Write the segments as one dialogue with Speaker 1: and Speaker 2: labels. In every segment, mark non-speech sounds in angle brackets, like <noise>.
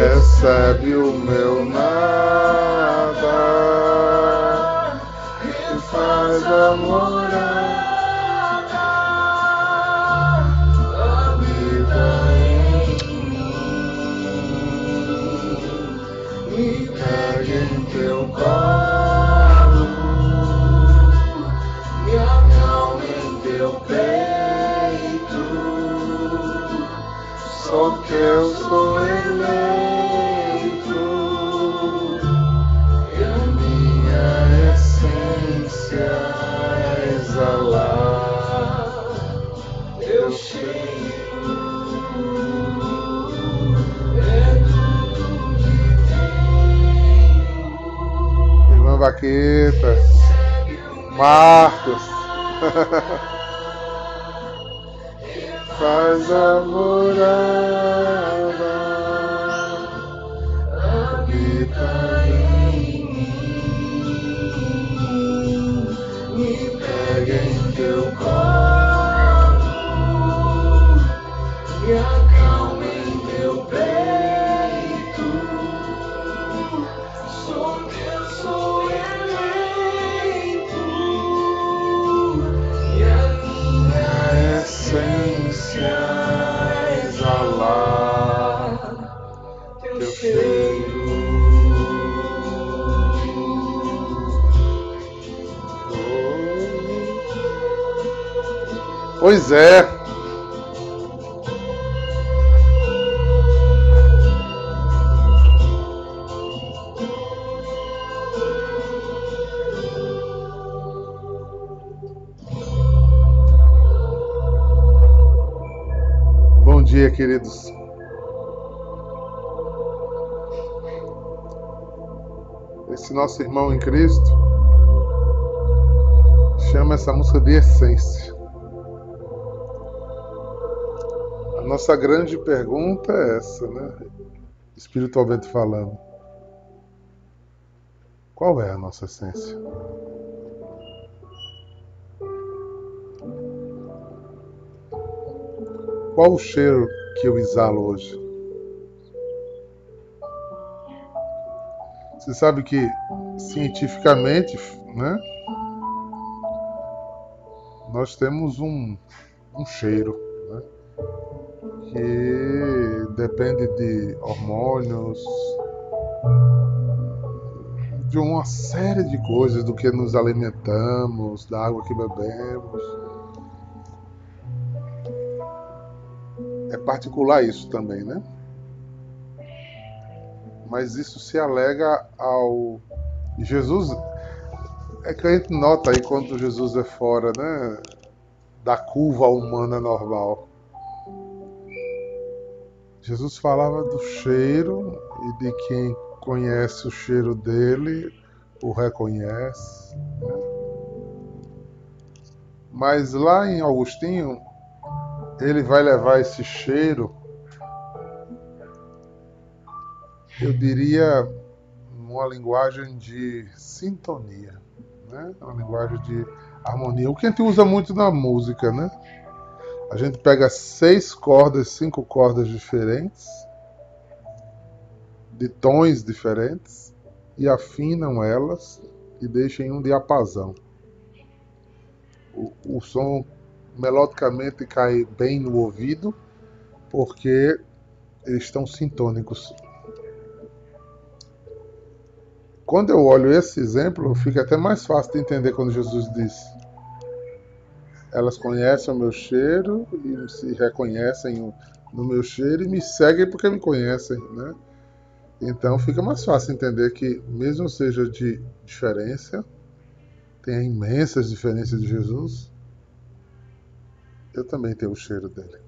Speaker 1: recebe o meu nada e faz a morada. Habita em mim, me pega em teu colo, me acalma em teu peito. Só que eu sou eleito Vaqueta, Marcos. <laughs> faz a morada, habita em mim, me pega em teu Pois é. Bom dia, queridos. Esse nosso irmão em Cristo chama essa música de essência. Nossa grande pergunta é essa, né? Espiritualmente falando. Qual é a nossa essência? Qual o cheiro que eu exalo hoje? Você sabe que cientificamente, né? Nós temos um, um cheiro? Que depende de hormônios, de uma série de coisas, do que nos alimentamos, da água que bebemos. É particular isso também, né? Mas isso se alega ao. Jesus. É que a gente nota aí quando Jesus é fora, né? Da curva humana normal. Jesus falava do cheiro e de quem conhece o cheiro dele o reconhece. Né? Mas lá em Augustinho, ele vai levar esse cheiro, eu diria, numa linguagem de sintonia, né? uma linguagem de harmonia. O que a gente usa muito na música, né? A gente pega seis cordas, cinco cordas diferentes, de tons diferentes, e afinam elas e deixam em um diapasão. O, o som melodicamente cai bem no ouvido, porque eles estão sintônicos. Quando eu olho esse exemplo, fica até mais fácil de entender quando Jesus disse: Elas conhecem o meu cheiro e se reconhecem no meu cheiro e me seguem porque me conhecem, né? Então fica mais fácil entender que, mesmo seja de diferença, tem imensas diferenças de Jesus, eu também tenho o cheiro dele.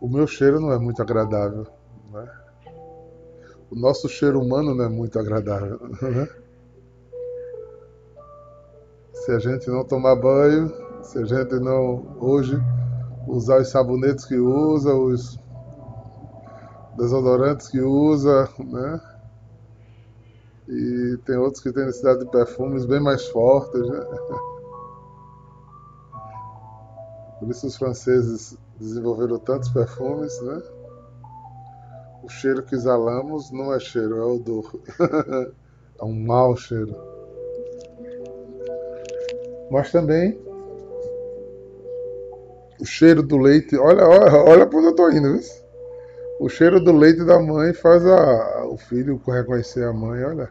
Speaker 1: O meu cheiro não é muito agradável. Né? O nosso cheiro humano não é muito agradável. Né? Se a gente não tomar banho, se a gente não hoje usar os sabonetes que usa, os desodorantes que usa, né? E tem outros que têm necessidade de perfumes bem mais fortes, né? Por isso os franceses desenvolveram tantos perfumes, né? O cheiro que exalamos não é cheiro, é odor. <laughs> é um mau cheiro. Mas também o cheiro do leite. Olha, olha, olha para onde eu estou indo, viu? O cheiro do leite da mãe faz a, o filho reconhecer a mãe, olha.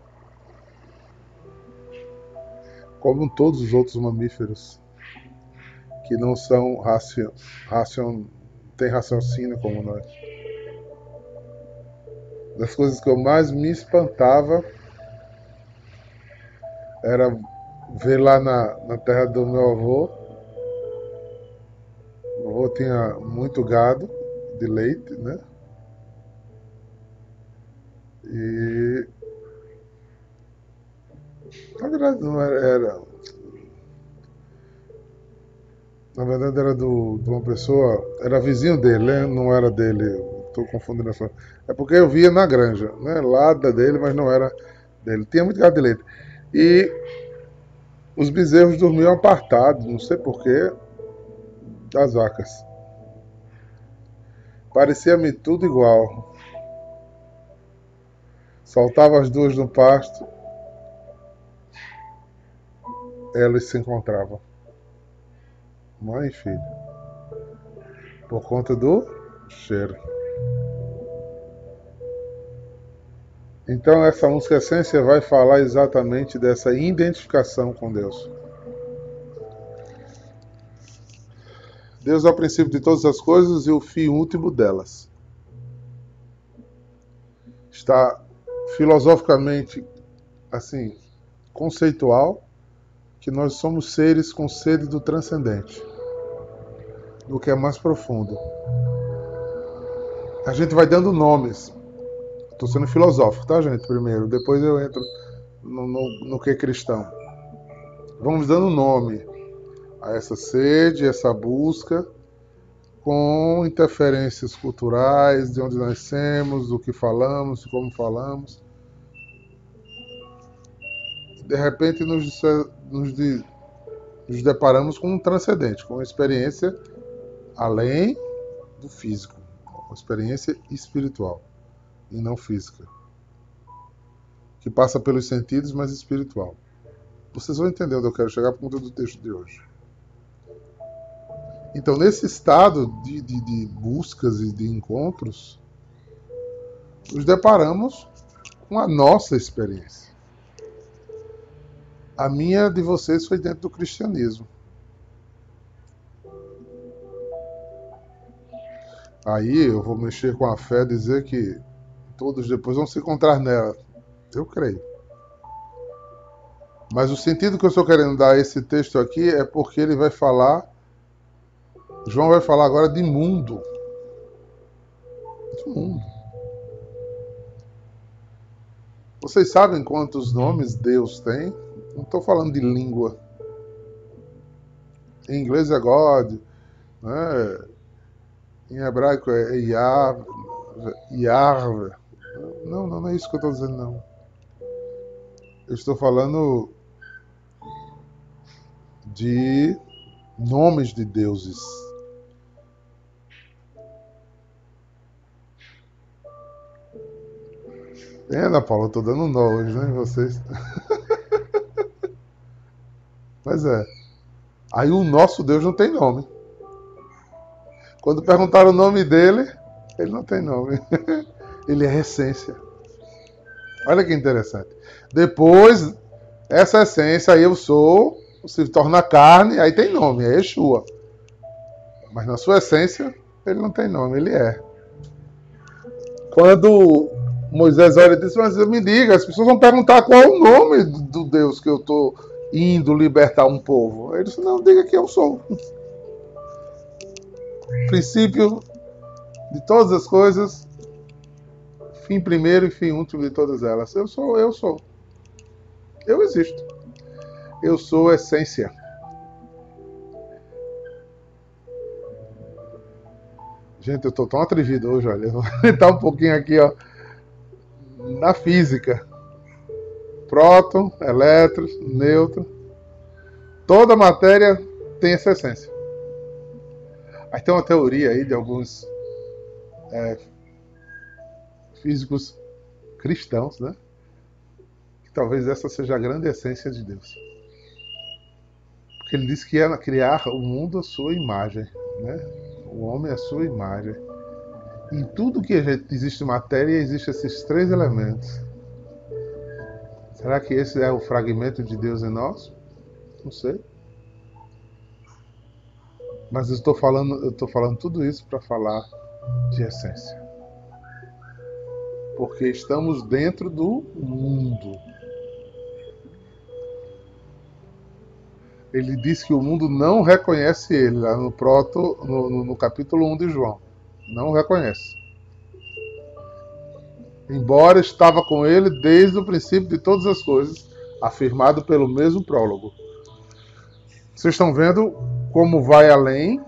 Speaker 1: Como todos os outros mamíferos que não são racion, racion, tem raciocínio como nós. Das coisas que eu mais me espantava era ver lá na, na terra do meu avô. Meu avô tinha muito gado de leite, né? E na verdade não era, era Na verdade era do, de uma pessoa, era vizinho dele, né? não era dele. Estou confundindo essa. É porque eu via na granja, né? Lá da dele, mas não era dele. Tinha muito gado de leite. E os bezerros dormiam apartados, não sei porquê, das vacas. Parecia-me tudo igual. Saltava as duas no pasto, elas se encontravam mãe e filho. Por conta do cheiro. Então essa música Essência vai falar exatamente dessa identificação com Deus. Deus é o princípio de todas as coisas e o fim último delas. Está filosoficamente assim conceitual que nós somos seres com sede do transcendente do que é mais profundo. A gente vai dando nomes. Estou sendo filosófico, tá, gente? Primeiro, depois eu entro no, no, no que é cristão. Vamos dando nome a essa sede, essa busca, com interferências culturais, de onde nascemos, do que falamos, de como falamos. De repente nos, nos, nos deparamos com um transcendente, com uma experiência além do físico, uma experiência espiritual e não física, que passa pelos sentidos, mas espiritual. Vocês vão entender onde eu quero chegar por conta do texto de hoje. Então, nesse estado de, de, de buscas e de encontros, nos deparamos com a nossa experiência. A minha de vocês foi dentro do cristianismo. Aí eu vou mexer com a fé dizer que todos depois vão se encontrar nela. Eu creio. Mas o sentido que eu estou querendo dar a esse texto aqui é porque ele vai falar. João vai falar agora de mundo. De mundo. Vocês sabem quantos nomes Deus tem? Não estou falando de língua. Em inglês é God, né? Em hebraico é. Yahvé. Não, não, não é isso que eu estou dizendo, não. Eu estou falando de nomes de deuses. É, Ana Paula, eu estou dando hoje, né, vocês? <laughs> Mas é. Aí o nosso Deus não tem nome. Quando perguntaram o nome dele, ele não tem nome. <laughs> ele é essência. Olha que interessante. Depois, essa essência, aí eu sou, se torna carne, aí tem nome, é Yeshua. Mas na sua essência, ele não tem nome, ele é. Quando Moisés olha e diz, mas me diga, as pessoas vão perguntar qual é o nome do Deus que eu estou indo libertar um povo. Ele disse, não, diga que eu sou princípio de todas as coisas, fim primeiro e fim último de todas elas. Eu sou, eu sou. Eu existo. Eu sou essência. Gente, eu tô tão atrevido hoje, olha. Eu vou <laughs> entrar um pouquinho aqui, ó, na física. Próton, elétrons, nêutron. Toda matéria tem essa essência. Aí tem uma teoria aí de alguns é, físicos cristãos, né? Que talvez essa seja a grande essência de Deus. Porque ele disse que ia criar o mundo à sua imagem, né? O homem à sua imagem. Em tudo que existe matéria, existem esses três elementos. Será que esse é o fragmento de Deus em nós? Não sei. Mas eu estou falando, eu estou falando tudo isso para falar de essência. Porque estamos dentro do mundo. Ele diz que o mundo não reconhece ele, lá no, proto, no, no, no capítulo 1 de João. Não reconhece. Embora estava com ele desde o princípio de todas as coisas, afirmado pelo mesmo prólogo. Vocês estão vendo como vai além.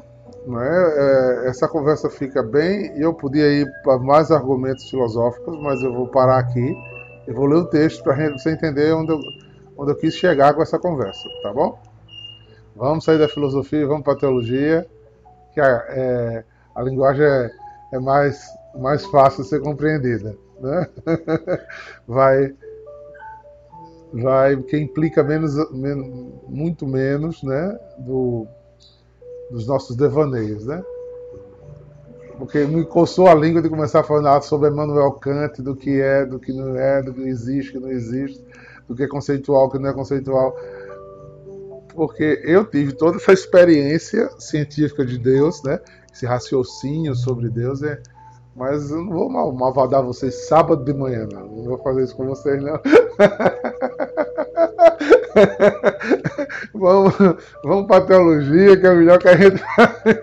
Speaker 1: Né? É, essa conversa fica bem. Eu podia ir para mais argumentos filosóficos, mas eu vou parar aqui. Eu vou ler o texto para você entender onde eu, onde eu quis chegar com essa conversa, tá bom? Vamos sair da filosofia vamos para a teologia, que a, é, a linguagem é, é, mais, mais fácil de ser compreendida. Né? <laughs> vai vai que implica menos, muito menos, né, do, dos nossos devaneios, né? Porque me coçou a língua de começar falar sobre Emmanuel Kant, do que é, do que não é, do que existe, do que não existe, do que é conceitual, do que não é conceitual. Porque eu tive toda essa experiência científica de Deus, né? Esse raciocínio sobre Deus é, mas eu não vou mal, malvadar vocês sábado de manhã, não. Não vou fazer isso com vocês, não. <laughs> <laughs> vamos vamos para a teologia, que é melhor que a gente.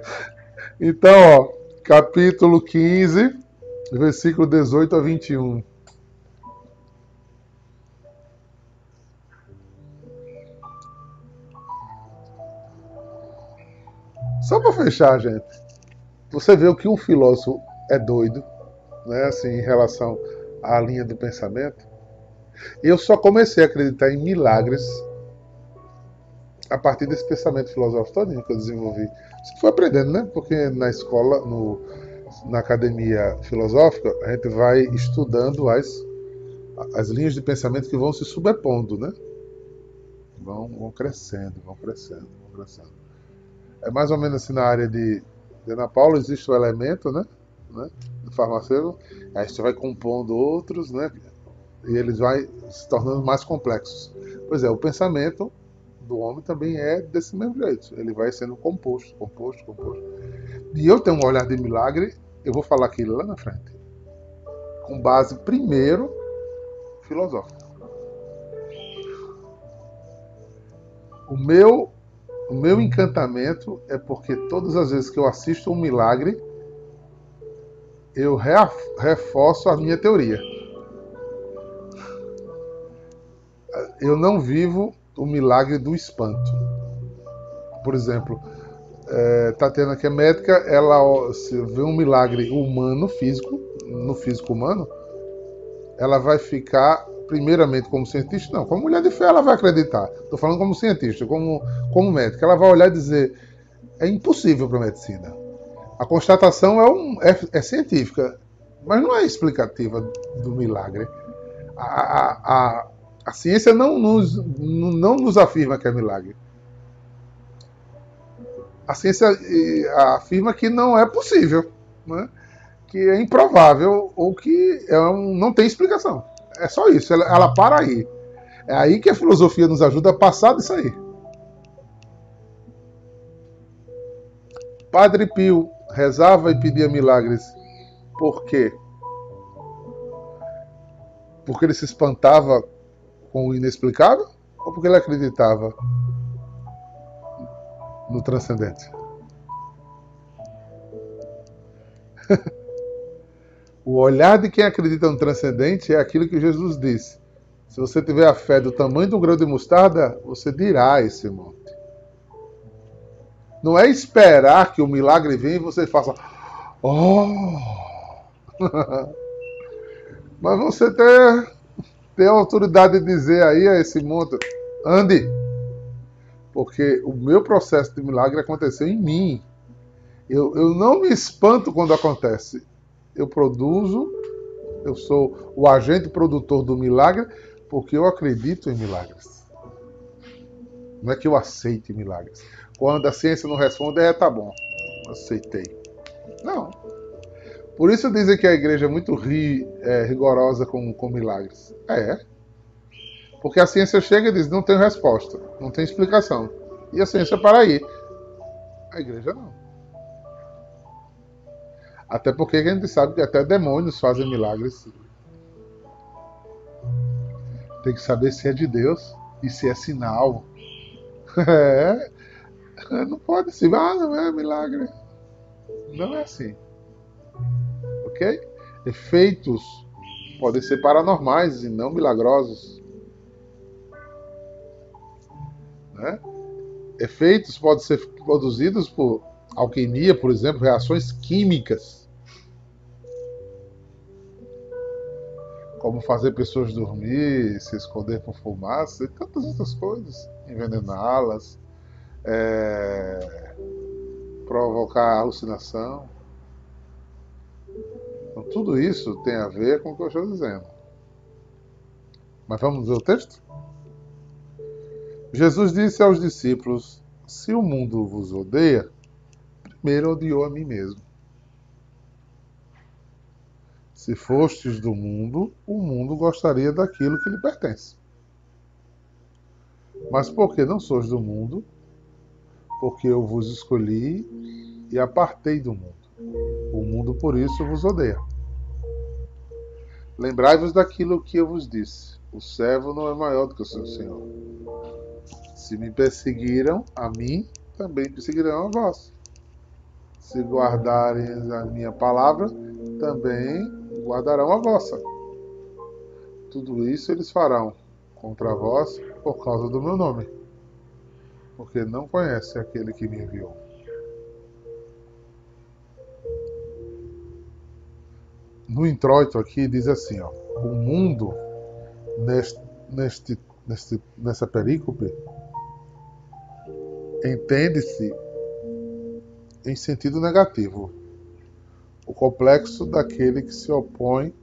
Speaker 1: <laughs> então, ó, capítulo 15, versículo 18 a 21. Só para fechar, gente. Você vê o que um filósofo é doido, né, assim, em relação à linha do pensamento. Eu só comecei a acreditar em milagres a partir desse pensamento filosófico todo que eu desenvolvi. Você foi aprendendo, né? Porque na escola, no, na academia filosófica, a gente vai estudando as, as linhas de pensamento que vão se sobrepondo, né? Vão, vão crescendo, vão crescendo, vão crescendo. É mais ou menos assim na área de, de Ana Paula, existe o elemento, né? né? Do farmacêutico, aí você vai compondo outros, né? E eles vão se tornando mais complexos. Pois é, o pensamento do homem também é desse mesmo jeito. Ele vai sendo composto, composto, composto. E eu tenho um olhar de milagre, eu vou falar aquilo lá na frente. Com base, primeiro, filosófica. O meu, o meu encantamento é porque todas as vezes que eu assisto um milagre, eu reforço a minha teoria. Eu não vivo o milagre do espanto. Por exemplo, é, Tatiana, que é médica, ela se vê um milagre humano, físico, no físico humano, ela vai ficar, primeiramente, como cientista, não, como mulher de fé, ela vai acreditar. Estou falando como cientista, como, como médica. Ela vai olhar e dizer: é impossível para a medicina. A constatação é, um, é, é, científica, mas não é explicativa do milagre. A, a, a, a ciência não nos, não nos afirma que é milagre. A ciência afirma que não é possível, né? que é improvável ou que é um, não tem explicação. É só isso, ela, ela para aí. É aí que a filosofia nos ajuda a passar disso aí. Padre Pio rezava e pedia milagres. Por quê? Porque ele se espantava com o inexplicável ou porque ele acreditava no transcendente? <laughs> o olhar de quem acredita no transcendente é aquilo que Jesus disse. Se você tiver a fé do tamanho do grão de mostarda, você dirá esse monte. Não é esperar que o milagre venha e você faça. Oh! <laughs> Mas você ter tem a autoridade de dizer aí a esse mundo, ande, porque o meu processo de milagre aconteceu em mim. Eu, eu não me espanto quando acontece. Eu produzo, eu sou o agente produtor do milagre, porque eu acredito em milagres. Não é que eu aceite milagres. Quando a ciência não responde, é, tá bom, aceitei. Não. Por isso dizem que a igreja é muito ri, é, rigorosa com, com milagres. É. Porque a ciência chega e diz, não tem resposta, não tem explicação. E a ciência para aí. A igreja não. Até porque a gente sabe que até demônios fazem milagres. Tem que saber se é de Deus e se é sinal. <laughs> É. Não pode ser, ah, não é milagre. Não é assim. Ok? Efeitos podem ser paranormais e não milagrosos. Né? Efeitos podem ser produzidos por alquimia, por exemplo, reações químicas. Como fazer pessoas dormir, se esconder com fumaça e tantas outras coisas. Envenená-las, é, provocar alucinação. Então, tudo isso tem a ver com o que eu estou dizendo. Mas vamos ver o texto? Jesus disse aos discípulos: Se o mundo vos odeia, primeiro odiou a mim mesmo. Se fostes do mundo, o mundo gostaria daquilo que lhe pertence. Mas porque não sois do mundo, porque eu vos escolhi e apartei do mundo. Mundo por isso vos odeia. Lembrai-vos daquilo que eu vos disse: o servo não é maior do que o seu senhor. Se me perseguiram, a mim também perseguirão a vós. Se guardarem a minha palavra, também guardarão a vossa. Tudo isso eles farão contra vós por causa do meu nome, porque não conhece aquele que me enviou. No introito aqui diz assim, ó, o mundo neste, neste, neste, nessa perícope entende-se em sentido negativo, o complexo daquele que se opõe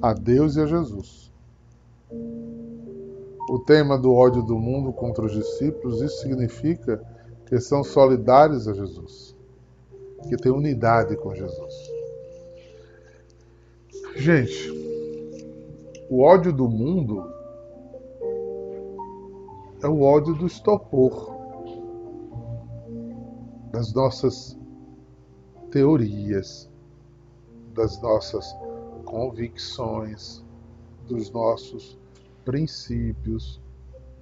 Speaker 1: a Deus e a Jesus. O tema do ódio do mundo contra os discípulos, isso significa que são solidários a Jesus, que têm unidade com Jesus. Gente, o ódio do mundo é o ódio do estopor das nossas teorias, das nossas convicções, dos nossos princípios,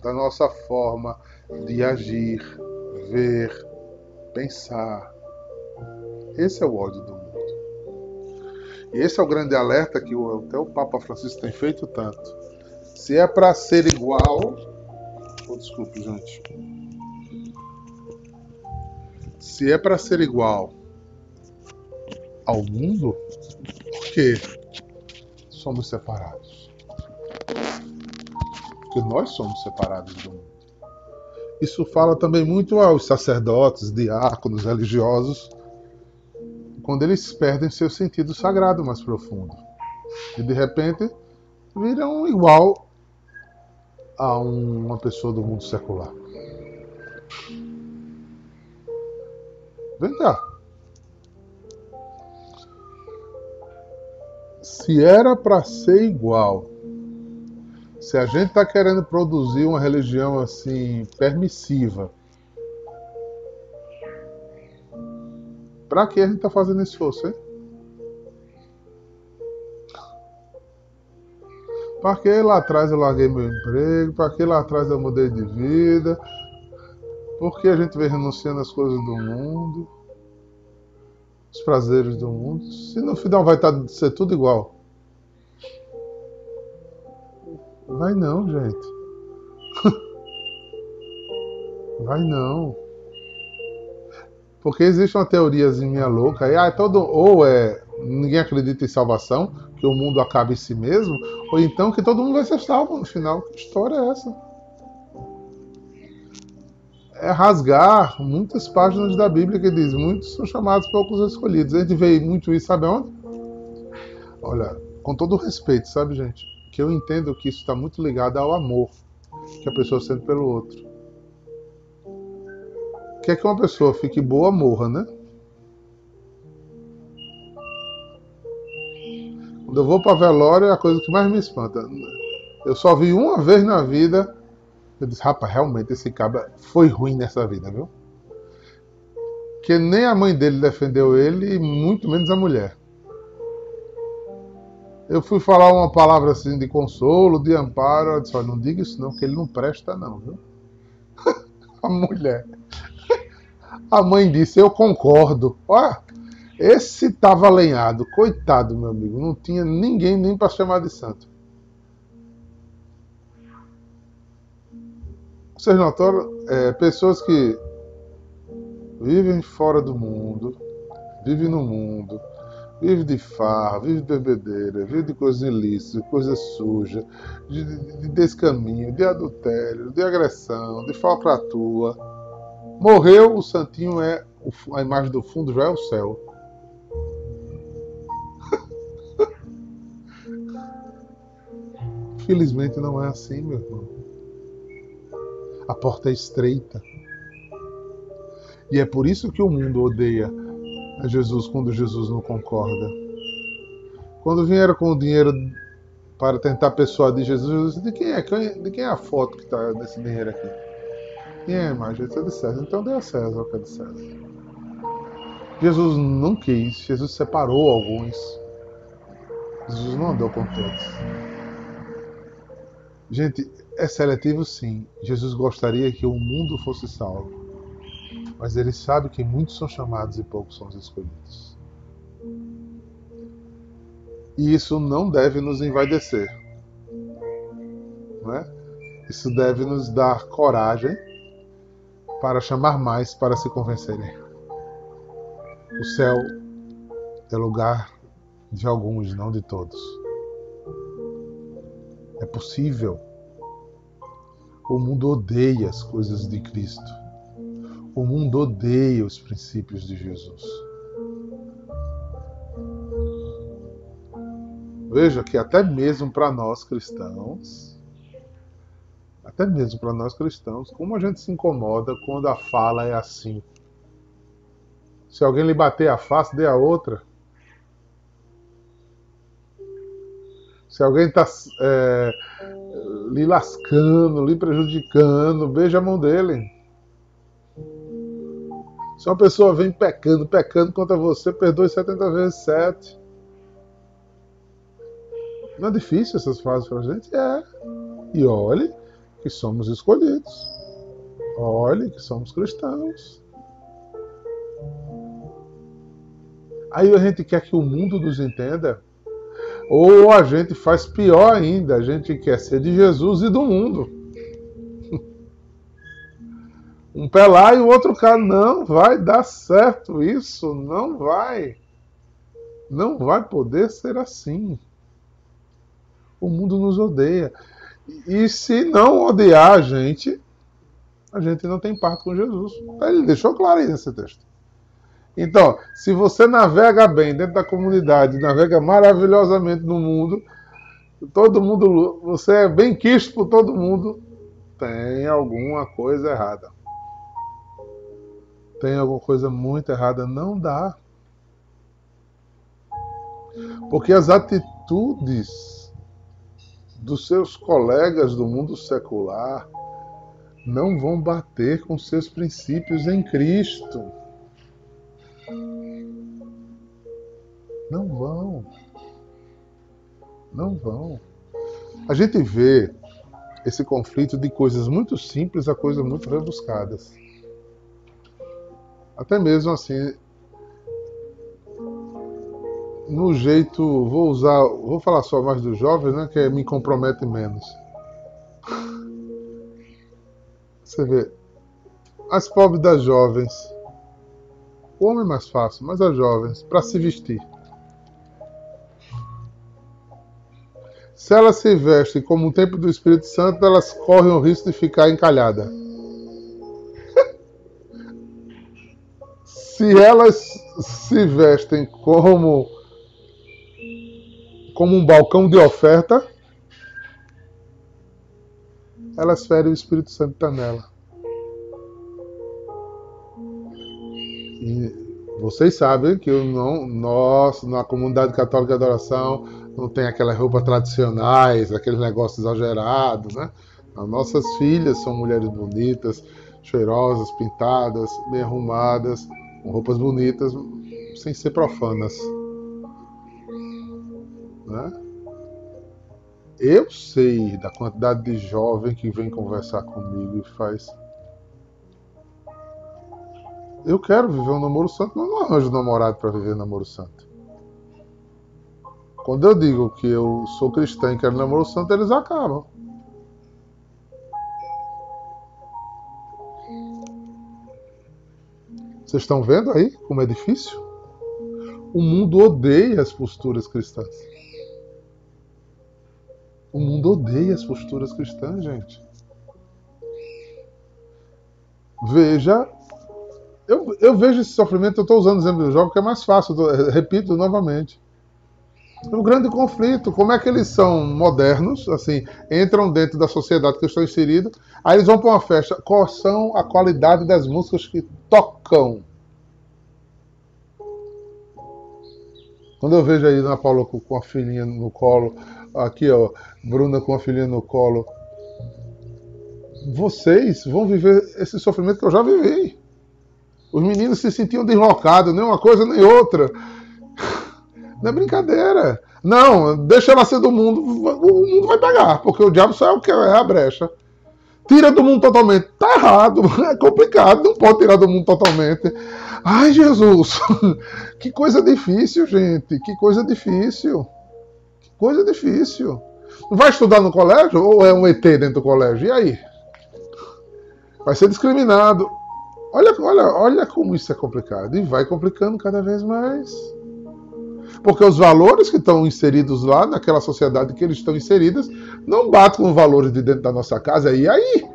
Speaker 1: da nossa forma de agir, ver, pensar. Esse é o ódio do mundo. E esse é o grande alerta que até o Papa Francisco tem feito tanto. Se é para ser igual. Oh, desculpe, gente. Se é para ser igual ao mundo, por que somos separados? Porque nós somos separados do mundo. Isso fala também muito aos sacerdotes, diáconos, religiosos, quando eles perdem seu sentido sagrado mais profundo. E de repente viram igual a uma pessoa do mundo secular. Vem cá. Se era para ser igual, se a gente está querendo produzir uma religião assim permissiva, para que a gente está fazendo esforço, hein? Para que lá atrás eu larguei meu emprego? Para que lá atrás eu mudei de vida? Por que a gente vem renunciando às coisas do mundo? Os prazeres do mundo? Se no final vai estar, tá, ser tudo igual. Vai não, gente. <laughs> Vai não. Porque existe uma teoriazinha louca aí, ah, todo, ou é ninguém acredita em salvação, que o mundo acaba em si mesmo, ou então que todo mundo vai ser salvo no final. Que história é essa? é rasgar muitas páginas da Bíblia que diz: muitos são chamados, poucos escolhidos. A gente vê muito isso, sabe onde? Olha, com todo respeito, sabe, gente? Que eu entendo que isso está muito ligado ao amor que a pessoa sente pelo outro. Quer que uma pessoa fique boa, morra, né? Quando eu vou para velório é a coisa que mais me espanta. Eu só vi uma vez na vida. Eu disse, rapaz, realmente esse cabra foi ruim nessa vida, viu? Que nem a mãe dele defendeu ele e muito menos a mulher. Eu fui falar uma palavra assim de consolo, de amparo. Eu disse, não diga isso não, que ele não presta não, viu? <laughs> a mulher. A mãe disse, eu concordo. Olha, esse estava alenhado, coitado, meu amigo. Não tinha ninguém nem para chamar de santo. Vocês notaram? É, pessoas que vivem fora do mundo, vivem no mundo, Vive de farra, vive de bebedeira, vive de coisas ilícitas, coisa suja, de, de, de descaminho, de adultério, de agressão, de falcatrua. Morreu, o santinho é a imagem do fundo já é o céu. <laughs> Felizmente não é assim, meu irmão. A porta é estreita. E é por isso que o mundo odeia a Jesus quando Jesus não concorda. Quando vieram com o dinheiro para tentar persuadir Jesus, Jesus disse, de quem é, de quem é a foto que está nesse dinheiro aqui? É a imagem? É de César. Então dê a César o que é de César. Jesus não quis, Jesus separou alguns. Jesus não andou com todos. Gente, é seletivo sim. Jesus gostaria que o mundo fosse salvo mas ele sabe que muitos são chamados e poucos são os escolhidos. E isso não deve nos envaidecer. Não é? Isso deve nos dar coragem para chamar mais para se convencerem. O céu é lugar de alguns, não de todos. É possível. O mundo odeia as coisas de Cristo. O mundo odeia os princípios de Jesus. Veja que até mesmo para nós cristãos, até mesmo para nós cristãos, como a gente se incomoda quando a fala é assim. Se alguém lhe bater a face, dê a outra. Se alguém está é, lhe lascando, lhe prejudicando, beija a mão dele. Se uma pessoa vem pecando, pecando contra você, perdoe 70 vezes 7. Não é difícil essas frases para a gente? É. E olhe que somos escolhidos. Olhe que somos cristãos. Aí a gente quer que o mundo nos entenda. Ou a gente faz pior ainda, a gente quer ser de Jesus e do mundo. <laughs> Um pé lá e o outro cá. Não vai dar certo isso. Não vai. Não vai poder ser assim. O mundo nos odeia. E se não odiar a gente, a gente não tem parte com Jesus. Ele deixou claro aí nesse texto. Então, se você navega bem dentro da comunidade, navega maravilhosamente no mundo, todo mundo, você é bem quisto por todo mundo, tem alguma coisa errada tem alguma coisa muito errada. Não dá. Porque as atitudes dos seus colegas do mundo secular não vão bater com seus princípios em Cristo. Não vão. Não vão. A gente vê esse conflito de coisas muito simples a coisas muito rebuscadas. Até mesmo assim, no jeito, vou usar, vou falar só mais dos jovens, né, que me compromete menos. Você vê, as pobres das jovens, o homem é mais fácil, mas as jovens, para se vestir. Se elas se vestem como o tempo do Espírito Santo, elas correm o risco de ficar encalhada. <laughs> se elas se vestem como como um balcão de oferta, elas ferem o Espírito Santo está nela. E vocês sabem que eu não, nós, na comunidade católica de adoração, não tem aquelas roupas tradicionais, aqueles negócios exagerados, né? As nossas filhas são mulheres bonitas, cheirosas, pintadas, bem arrumadas, com roupas bonitas, sem ser profanas. Eu sei da quantidade de jovem que vem conversar comigo e faz. Eu quero viver um namoro santo, mas não arranjo namorado para viver namoro santo. Quando eu digo que eu sou cristão e quero namoro santo, eles acabam. Vocês estão vendo aí como é difícil? O mundo odeia as posturas cristãs. O mundo odeia as posturas cristãs, gente. Veja, eu, eu vejo esse sofrimento, eu estou usando o exemplo do jogo, porque é mais fácil, tô, repito novamente. O grande conflito, como é que eles são modernos, assim, entram dentro da sociedade que estão inseridos, aí eles vão para uma festa, qual são a qualidade das músicas que tocam? Quando eu vejo aí Ana Paula com a filhinha no colo, aqui ó, Bruna com a filhinha no colo, vocês vão viver esse sofrimento que eu já vivi. Os meninos se sentiam deslocados, nem uma coisa nem outra. Não é brincadeira. Não, deixa ela ser do mundo, o mundo vai pegar, porque o diabo só é o que é a brecha. Tira do mundo totalmente. Tá errado, <laughs> é complicado, não pode tirar do mundo totalmente. Ai, Jesus! Que coisa difícil, gente. Que coisa difícil. Que coisa difícil. Vai estudar no colégio ou é um ET dentro do colégio? E aí? Vai ser discriminado. Olha, olha, olha como isso é complicado. E vai complicando cada vez mais. Porque os valores que estão inseridos lá, naquela sociedade que eles estão inseridos, não batem com os valores de dentro da nossa casa. E aí?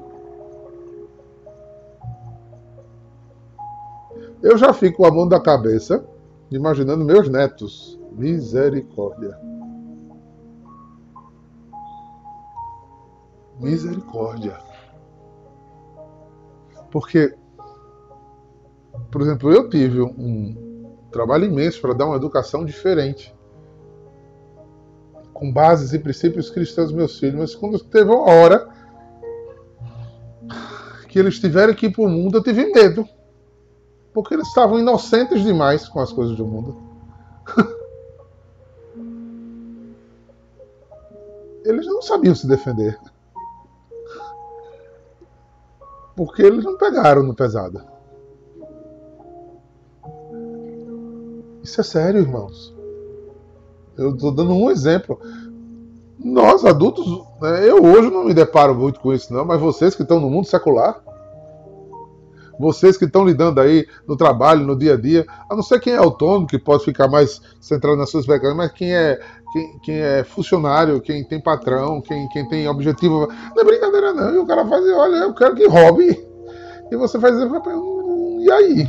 Speaker 1: Eu já fico com a mão da cabeça, imaginando meus netos. Misericórdia. Misericórdia. Porque, por exemplo, eu tive um trabalho imenso para dar uma educação diferente. Com bases e princípios cristãos meus filhos, mas quando teve uma hora que eles tiveram que ir para o mundo, eu tive medo porque eles estavam inocentes demais com as coisas do mundo. <laughs> eles não sabiam se defender. Porque eles não pegaram no pesado. Isso é sério, irmãos. Eu estou dando um exemplo. Nós, adultos, né, eu hoje não me deparo muito com isso, não, mas vocês que estão no mundo secular, vocês que estão lidando aí no trabalho, no dia a dia, a não ser quem é autônomo, que pode ficar mais centrado nas suas pegadas, mas quem é, quem, quem, é funcionário, quem tem patrão, quem, quem tem objetivo. Não é brincadeira, não. E o cara faz, olha, eu quero que roube. E você faz, e aí?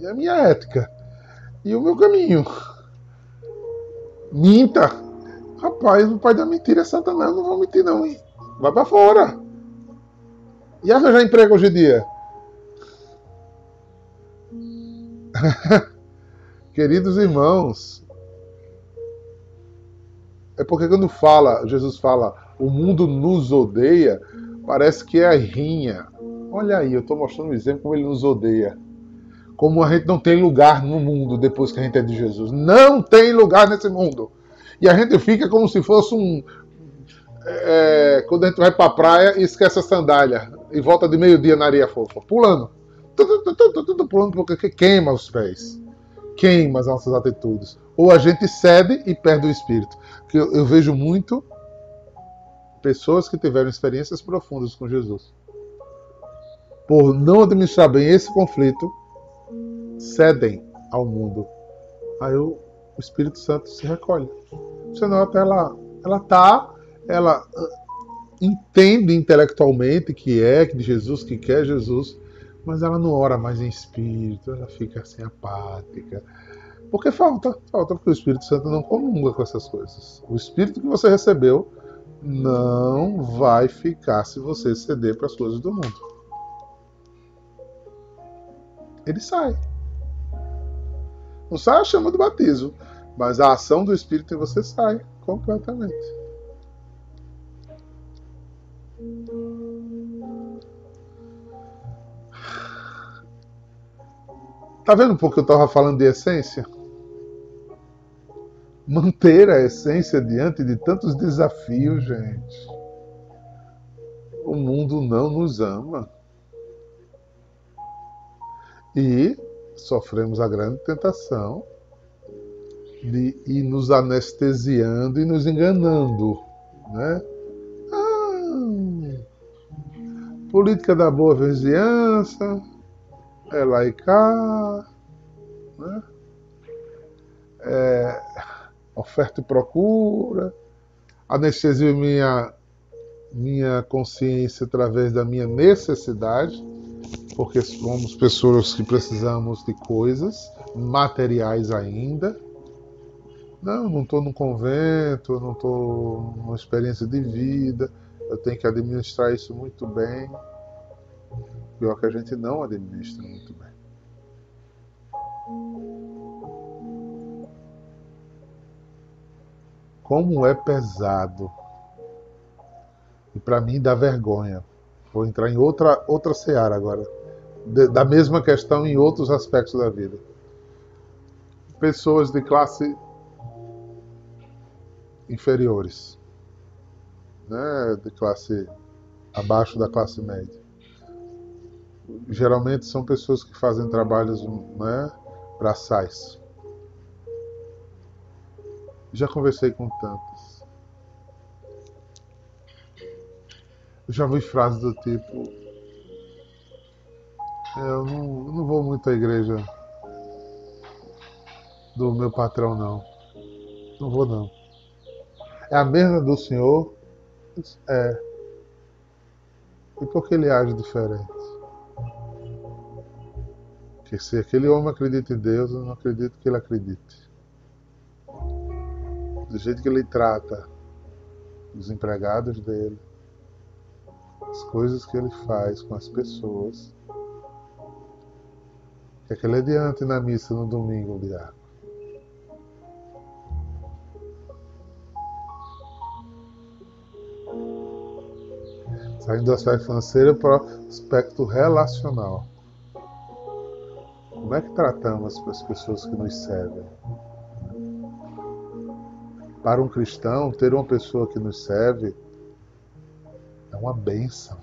Speaker 1: E a minha ética? E o meu caminho? Minta. Rapaz, o pai da mentira é Satanás, não vou mentir, não. Hein? Vai para fora. E arranjar emprego hoje em dia? <laughs> Queridos irmãos, é porque quando fala, Jesus fala, o mundo nos odeia, parece que é a rinha. Olha aí, eu estou mostrando um exemplo como ele nos odeia. Como a gente não tem lugar no mundo depois que a gente é de Jesus. Não tem lugar nesse mundo. E a gente fica como se fosse um. É, quando a gente vai para a praia e esquece a sandália e volta de meio-dia na areia fofa, pulando pulando porque queima os pés, queima as nossas atitudes. Ou a gente cede e perde o espírito. Que eu, eu vejo muito pessoas que tiveram experiências profundas com Jesus. Por não administrar bem esse conflito, cedem ao mundo. Aí o, Espírito Santo se recolhe. Você nota, ela ela tá, ela uh, entende intelectualmente que é de Jesus, que quer Jesus, mas ela não ora mais em espírito, ela fica assim apática. Porque falta, falta porque o Espírito Santo não comunga com essas coisas. O Espírito que você recebeu não vai ficar se você ceder para as coisas do mundo. Ele sai. Não sai a chama do batismo, mas a ação do Espírito em você sai completamente. Tá vendo um pouco que eu estava falando de essência? Manter a essência diante de tantos desafios, gente. O mundo não nos ama. E sofremos a grande tentação de ir nos anestesiando e nos enganando, né? Ah, política da boa vizinhança, é cá, né? É, oferta e procura, anestesia minha, minha consciência através da minha necessidade, porque somos pessoas que precisamos de coisas materiais ainda. Não, não estou no convento, não estou numa experiência de vida, eu tenho que administrar isso muito bem. Pior que a gente não administra muito bem. Como é pesado. E para mim dá vergonha. Vou entrar em outra, outra seara agora. Da mesma questão em outros aspectos da vida. Pessoas de classe inferiores, né, de classe abaixo da classe média geralmente são pessoas que fazem trabalhos né, braçais. Já conversei com tantas. Já vi frases do tipo: é, Eu não, não vou muito à igreja do meu patrão, não. Não vou, não. É a mesma do senhor? É. E por que ele age diferente? Porque se aquele homem acredita em Deus, eu não acredito que ele acredite. Do jeito que ele trata os empregados dele, as coisas que ele faz com as pessoas, que é que ele adiante na missa no domingo, diabo. Saindo do aspecto financeiro para o aspecto relacional. Como é que tratamos as pessoas que nos servem? Para um cristão, ter uma pessoa que nos serve é uma bênção.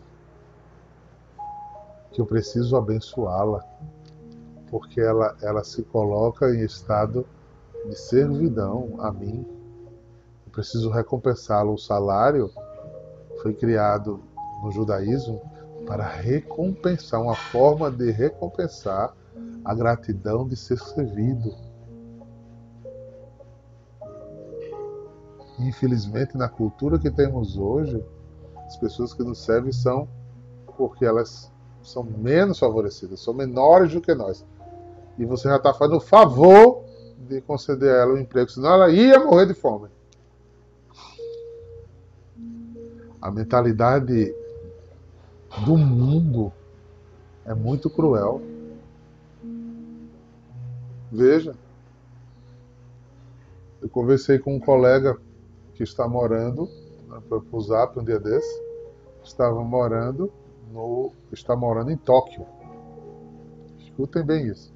Speaker 1: Que eu preciso abençoá-la, porque ela, ela se coloca em estado de servidão a mim. Eu preciso recompensá-la. O salário foi criado no judaísmo para recompensar, uma forma de recompensar a gratidão de ser servido. Infelizmente, na cultura que temos hoje, as pessoas que nos servem são porque elas são menos favorecidas, são menores do que nós. E você já está fazendo o favor de conceder a ela um emprego, senão ela ia morrer de fome. A mentalidade do mundo é muito cruel. Veja, eu conversei com um colega que está morando, né, foi pro Zap um dia desse, estava morando no, está morando em Tóquio. Escutem bem isso.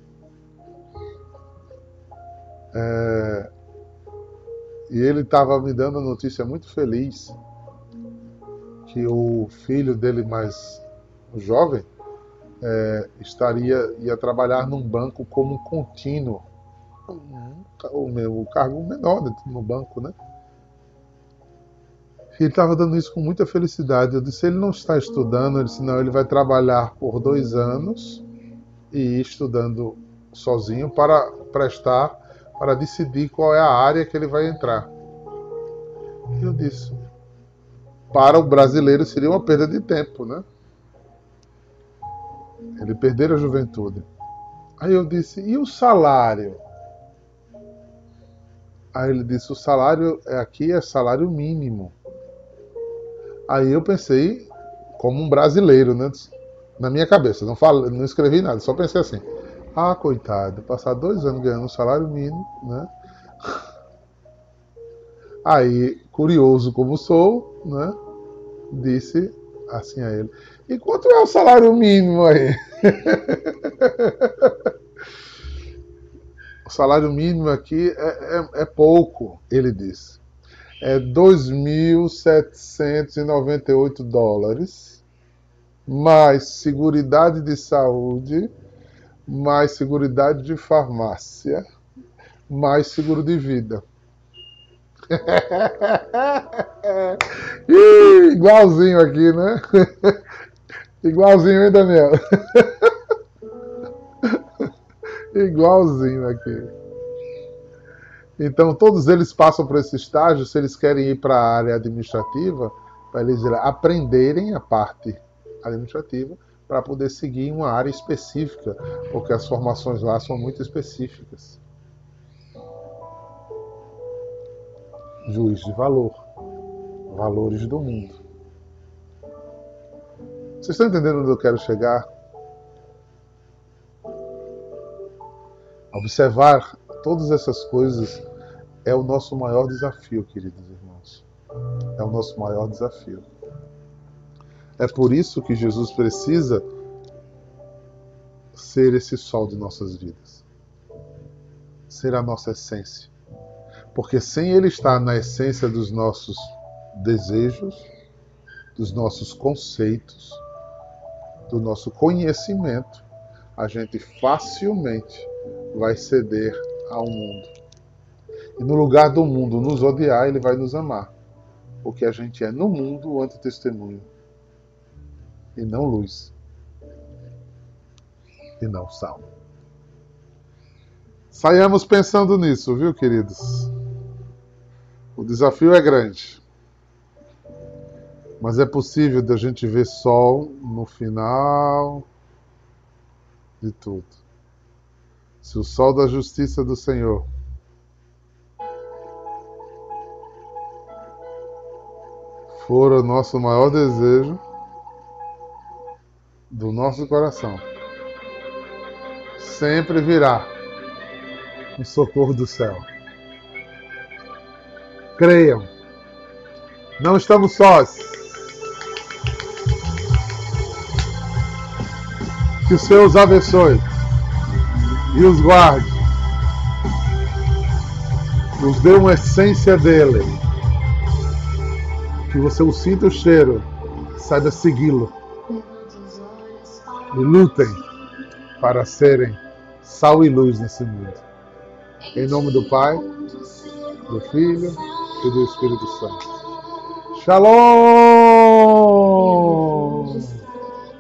Speaker 1: É, e ele estava me dando a notícia muito feliz que o filho dele mais jovem é, estaria ia trabalhar num banco como contínuo, o meu cargo menor no banco, né? Ele estava dando isso com muita felicidade. Eu disse: ele não está estudando, ele disse: não, ele vai trabalhar por dois anos e ir estudando sozinho para prestar, para decidir qual é a área que ele vai entrar. Eu disse: para o brasileiro seria uma perda de tempo, né? Ele perdeu a juventude. Aí eu disse: e o salário? Aí ele disse: o salário aqui é salário mínimo. Aí eu pensei como um brasileiro, né? Na minha cabeça, não, falo, não escrevi nada, só pensei assim: ah, coitado, passar dois anos ganhando um salário mínimo, né? Aí, curioso como sou, né? Disse assim a ele: E quanto é o salário mínimo aí? <laughs> o salário mínimo aqui é, é, é pouco, ele disse. É 2.798 dólares, mais seguridade de saúde, mais seguridade de farmácia, mais seguro de vida. <laughs> Igualzinho aqui, né? <laughs> Igualzinho, hein, Daniel? <laughs> Igualzinho aqui. Então, todos eles passam por esse estágio se eles querem ir para a área administrativa, para eles aprenderem a parte administrativa para poder seguir uma área específica, porque as formações lá são muito específicas. Juiz de valor, valores do mundo. Vocês estão entendendo onde eu quero chegar? Observar todas essas coisas é o nosso maior desafio, queridos irmãos. É o nosso maior desafio. É por isso que Jesus precisa ser esse sol de nossas vidas, ser a nossa essência. Porque sem Ele estar na essência dos nossos desejos, dos nossos conceitos, do nosso conhecimento, a gente facilmente vai ceder ao mundo. E no lugar do mundo nos odiar, Ele vai nos amar. Porque a gente é no mundo o antitestemunho e não luz, e não sal. Saiamos pensando nisso, viu, queridos? O desafio é grande, mas é possível de a gente ver sol no final de tudo. Se o sol da justiça do Senhor for o nosso maior desejo, do nosso coração, sempre virá o socorro do céu. Creiam, não estamos sós. Que os abençoe e os guarde, nos dê uma essência dele, que você o sinta o cheiro, saiba segui-lo e lutem para serem sal e luz nesse mundo. Em nome do Pai, do Filho e do Espírito Santo. Shalom!